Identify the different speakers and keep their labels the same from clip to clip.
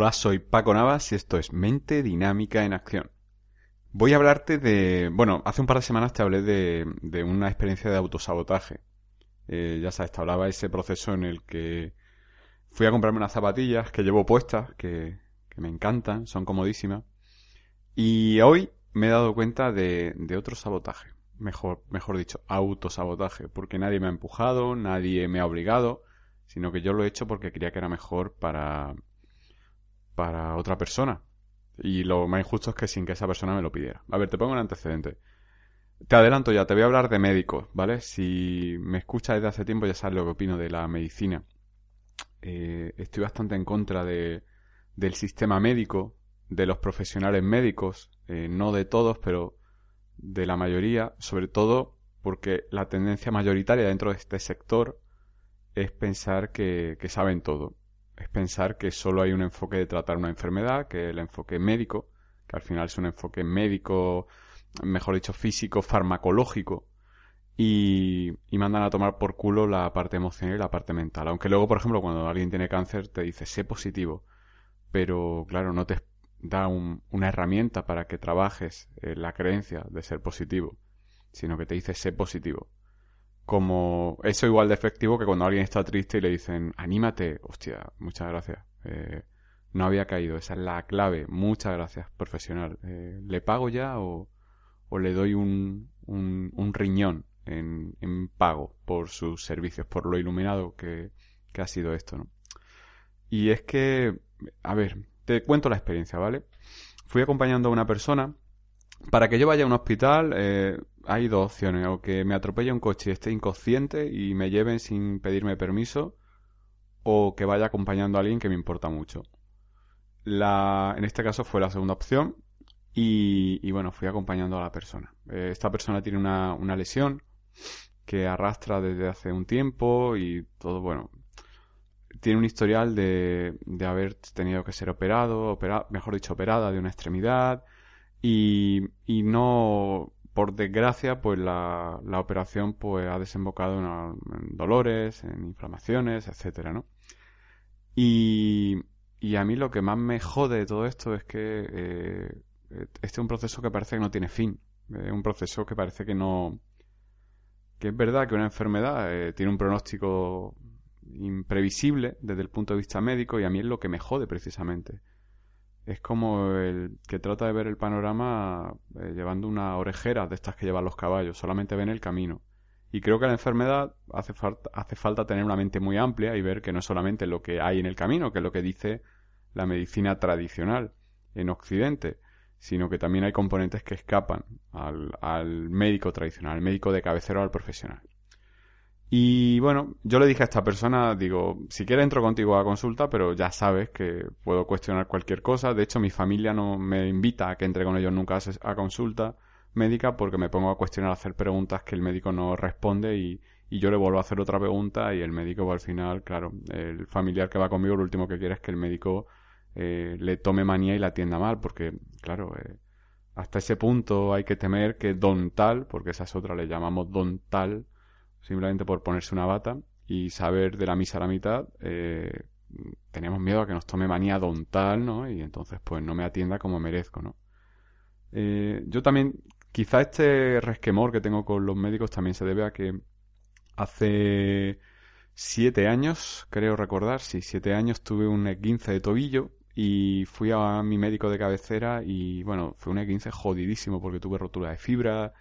Speaker 1: Hola, soy Paco Navas y esto es Mente Dinámica en Acción. Voy a hablarte de... Bueno, hace un par de semanas te hablé de, de una experiencia de autosabotaje. Eh, ya sabes, te hablaba ese proceso en el que fui a comprarme unas zapatillas que llevo puestas, que, que me encantan, son comodísimas. Y hoy me he dado cuenta de, de otro sabotaje. Mejor, mejor dicho, autosabotaje. Porque nadie me ha empujado, nadie me ha obligado, sino que yo lo he hecho porque quería que era mejor para, para otra persona. Y lo más injusto es que sin que esa persona me lo pidiera. A ver, te pongo un antecedente. Te adelanto ya, te voy a hablar de médicos, ¿vale? Si me escuchas desde hace tiempo ya sabes lo que opino de la medicina. Eh, estoy bastante en contra de, del sistema médico, de los profesionales médicos, eh, no de todos, pero de la mayoría, sobre todo porque la tendencia mayoritaria dentro de este sector es pensar que, que saben todo es pensar que solo hay un enfoque de tratar una enfermedad, que el enfoque médico, que al final es un enfoque médico, mejor dicho, físico, farmacológico, y, mandan a tomar por culo la parte emocional y la parte mental. Aunque luego, por ejemplo, cuando alguien tiene cáncer, te dice, sé positivo, pero claro, no te da una herramienta para que trabajes la creencia de ser positivo, sino que te dice, sé positivo como eso igual de efectivo que cuando alguien está triste y le dicen, anímate, hostia, muchas gracias. Eh, no había caído, esa es la clave. Muchas gracias, profesional. Eh, ¿Le pago ya o, o le doy un, un, riñón en, en, pago por sus servicios, por lo iluminado que, que ha sido esto, ¿no? Y es que, a ver, te cuento la experiencia, ¿vale? Fui acompañando a una persona para que yo vaya a un hospital, eh, hay dos opciones. O que me atropelle un coche y esté inconsciente y me lleven sin pedirme permiso, o que vaya acompañando a alguien que me importa mucho. La, en este caso fue la segunda opción y, y bueno, fui acompañando a la persona. Eh, esta persona tiene una, una lesión que arrastra desde hace un tiempo y todo, bueno, tiene un historial de, de haber tenido que ser operado, opera, mejor dicho, operada de una extremidad y, y no, por desgracia, pues la, la operación pues ha desembocado en, dolores, en inflamaciones, etcétera, ¿no? Y, y a mí lo que más me jode de todo esto es que eh, este es un proceso que parece que no tiene fin. Es un proceso que parece que no... Que es verdad que una enfermedad eh, tiene un pronóstico imprevisible desde el punto de vista médico y a mí es lo que me jode precisamente es como el que trata de ver el panorama eh, llevando una orejera de estas que llevan los caballos, solamente ven el camino. Y creo que la enfermedad hace, falta, tener una mente muy amplia y ver que no solamente lo que hay en el camino, que es lo que dice la medicina tradicional en Occidente, sino que también hay componentes que escapan al, al médico tradicional, al médico de cabecera o al profesional. Y bueno, yo le dije a esta persona, digo, si quieres entro contigo a consulta, pero ya sabes que puedo cuestionar cualquier cosa. De hecho, mi familia no me invita a que entre con ellos nunca a consulta médica porque me pongo a cuestionar, a hacer preguntas que el médico no responde y, y yo le vuelvo a hacer otra pregunta y el médico va al final, claro, el familiar que va conmigo lo último que quiere es que el médico eh, le tome manía y la atienda mal porque, claro, eh, hasta ese punto hay que temer que don tal, porque esa es otra, le llamamos don tal, simplemente por ponerse una bata y saber de la misa a la mitad, eh, tenemos miedo a que nos tome manía don tal, ¿no? Y entonces pues no me atienda como merezco, ¿no? Eh, yo también, quizá este resquemor que tengo con los médicos también se debe a que hace siete años, creo recordar, sí, siete años tuve un E15 de tobillo y fui a mi médico de cabecera y bueno, fue un E15 jodidísimo porque tuve rotura de fibra,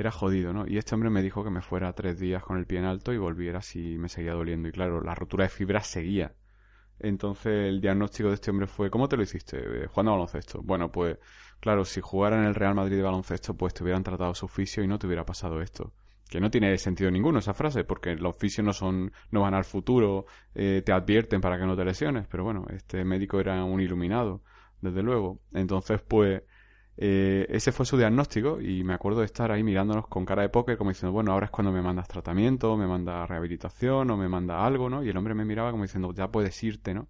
Speaker 1: era jodido, ¿no? Y este hombre me dijo que me fuera tres días con el pie en alto y volviera si me seguía doliendo. Y claro, la rotura de fibra seguía. Entonces el diagnóstico de este hombre fue, ¿cómo te lo hiciste? Eh, jugando a baloncesto. Bueno, pues claro, si jugara en el Real Madrid de baloncesto, pues te hubieran tratado su oficio y no te hubiera pasado esto. Que no tiene sentido ninguno esa frase, porque los oficios no son, no van al futuro, eh, te advierten para que no te lesiones. Pero bueno, este médico era un iluminado, desde luego. Entonces, pues, eh, ese fue su diagnóstico y me acuerdo de estar ahí mirándonos con cara de póker como diciendo, bueno, ahora es cuando me mandas tratamiento, me manda rehabilitación o me manda algo, ¿no? Y el hombre me miraba como diciendo, ya puedes irte, ¿no?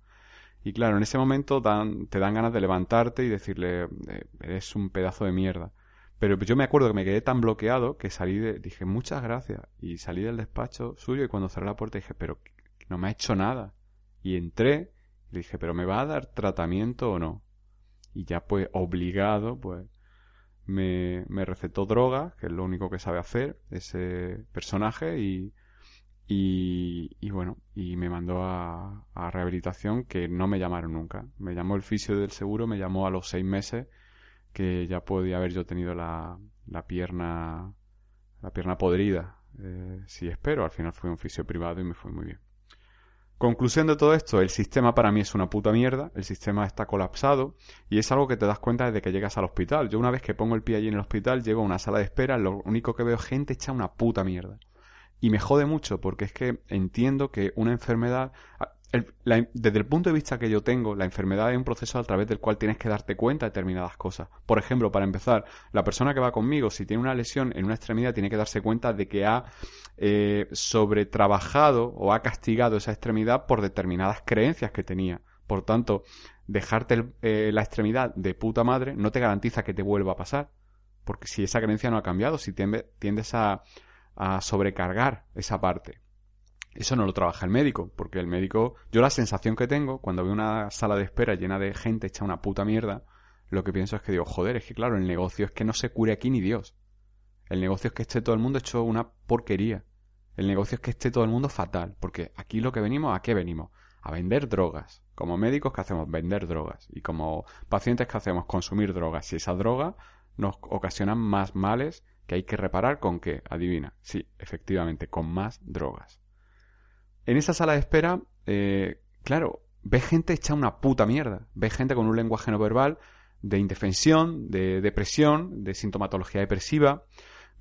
Speaker 1: Y claro, en ese momento dan, te dan ganas de levantarte y decirle, eh, eres un pedazo de mierda. Pero yo me acuerdo que me quedé tan bloqueado que salí de, dije, muchas gracias. Y salí del despacho suyo y cuando cerré la puerta dije, pero no me ha hecho nada. Y entré Le dije, ¿pero me va a dar tratamiento o no? Y ya pues obligado, pues me, me recetó droga, que es lo único que sabe hacer ese personaje, y, y, bueno, y me mandó a, a, rehabilitación que no me llamaron nunca. Me llamó el fisio del seguro, me llamó a los seis meses que ya podía haber yo tenido la, la pierna la pierna podrida. Eh, si espero, al final fue un fisio privado y me fue muy bien. Conclusión de todo esto, el sistema para mí es una puta mierda, el sistema está colapsado y es algo que te das cuenta desde que llegas al hospital. Yo una vez que pongo el pie allí en el hospital, llego a una sala de espera, lo único que veo es gente hecha una puta mierda. Y me jode mucho porque es que entiendo que una enfermedad desde el punto de vista que yo tengo, la enfermedad es un proceso a través del cual tienes que darte cuenta de determinadas cosas. Por ejemplo, para empezar, la persona que va conmigo, si tiene una lesión en una extremidad, tiene que darse cuenta de que ha eh, sobretrabajado o ha castigado esa extremidad por determinadas creencias que tenía. Por tanto, dejarte eh, la extremidad de puta madre no te garantiza que te vuelva a pasar. Porque si esa creencia no ha cambiado, si tiendes a sobrecargar esa parte. Eso no lo trabaja el médico, porque el médico, yo la sensación que tengo cuando veo una sala de espera llena de gente hecha una puta mierda, lo que pienso es que digo, joder, es que claro, el negocio es que no se cure aquí ni Dios. El negocio es que esté todo el mundo hecho una porquería. El negocio es que esté todo el mundo fatal, porque aquí lo que venimos, ¿a qué venimos? A vender drogas. Como médicos, ¿qué hacemos? Vender drogas. Y como pacientes, ¿qué hacemos? Consumir drogas. Y esa droga nos ocasiona más males que hay que reparar con qué? Adivina. Sí, efectivamente, con más drogas. En esa sala de espera, eh, claro, ves gente hecha una puta mierda. Ves gente con un lenguaje no verbal de indefensión, de depresión, de sintomatología depresiva.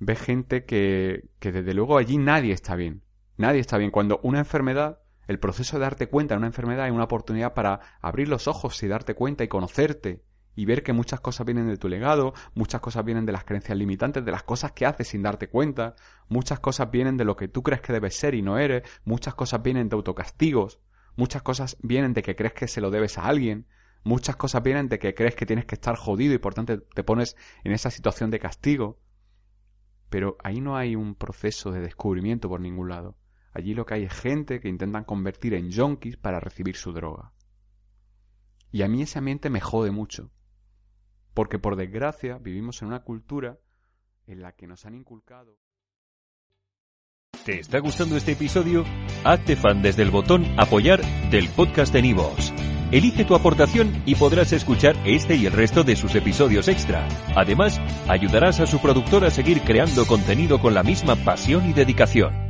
Speaker 1: Ves gente que, que desde luego allí nadie está bien. Nadie está bien. Cuando una enfermedad, el proceso de darte cuenta de una enfermedad es una oportunidad para abrir los ojos y darte cuenta y conocerte y ver que muchas cosas vienen de tu legado, muchas cosas vienen de las creencias limitantes, de las cosas que haces sin darte cuenta, muchas cosas vienen de lo que tú crees que debes ser y no eres, muchas cosas vienen de autocastigos, muchas cosas vienen de que crees que se lo debes a alguien, muchas cosas vienen de que crees que tienes que estar jodido y por tanto te pones en esa situación de castigo. Pero ahí no hay un proceso de descubrimiento por ningún lado. Allí lo que hay es gente que intentan convertir en yonkis para recibir su droga. Y a mí ese ambiente me jode mucho. Porque por desgracia vivimos en una cultura en la que nos han inculcado.
Speaker 2: ¿Te está gustando este episodio? Hazte fan desde el botón Apoyar del podcast de Nivos. Elige tu aportación y podrás escuchar este y el resto de sus episodios extra. Además, ayudarás a su productor a seguir creando contenido con la misma pasión y dedicación.